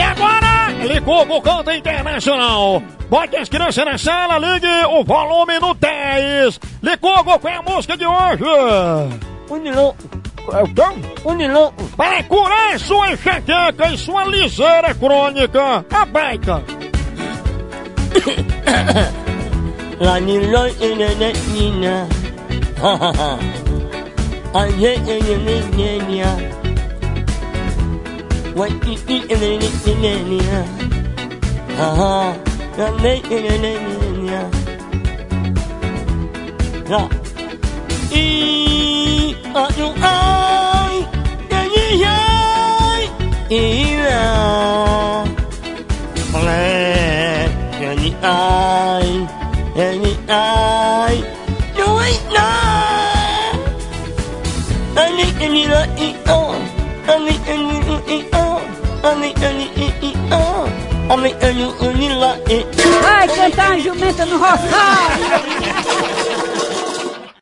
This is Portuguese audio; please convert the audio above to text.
E agora, ligou o Conta Internacional. Bote as crianças na sala, ligue o volume no 10. Ligou, qual é a música de hoje? Unilão, É o quê? unilão, Para curar sua enxaqueca e sua liseira crônica, What eat eat and then eat in mania. Aha. Na na na na na. Na. E a you I. Yeah yeah yeah. E la. Le. Any I. Any I. You ain't not. Any any la e oh. Any any e oh. Vai cantar a jumenta no roçado!